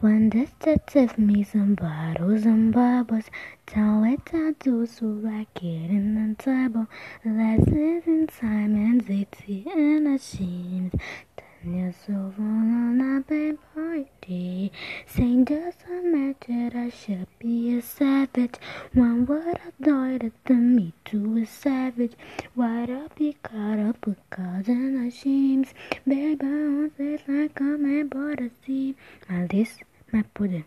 When detective me some bottles and bubbles, tell it I do it in the table. Lessons in time and city and the scenes. Ten years over on a day. Saying doesn't matter, I should be a savage. One word I died to me to a savage. Why'd I be caught up with cause and the shames? Baby, I won't say like a body. My list, ما بودن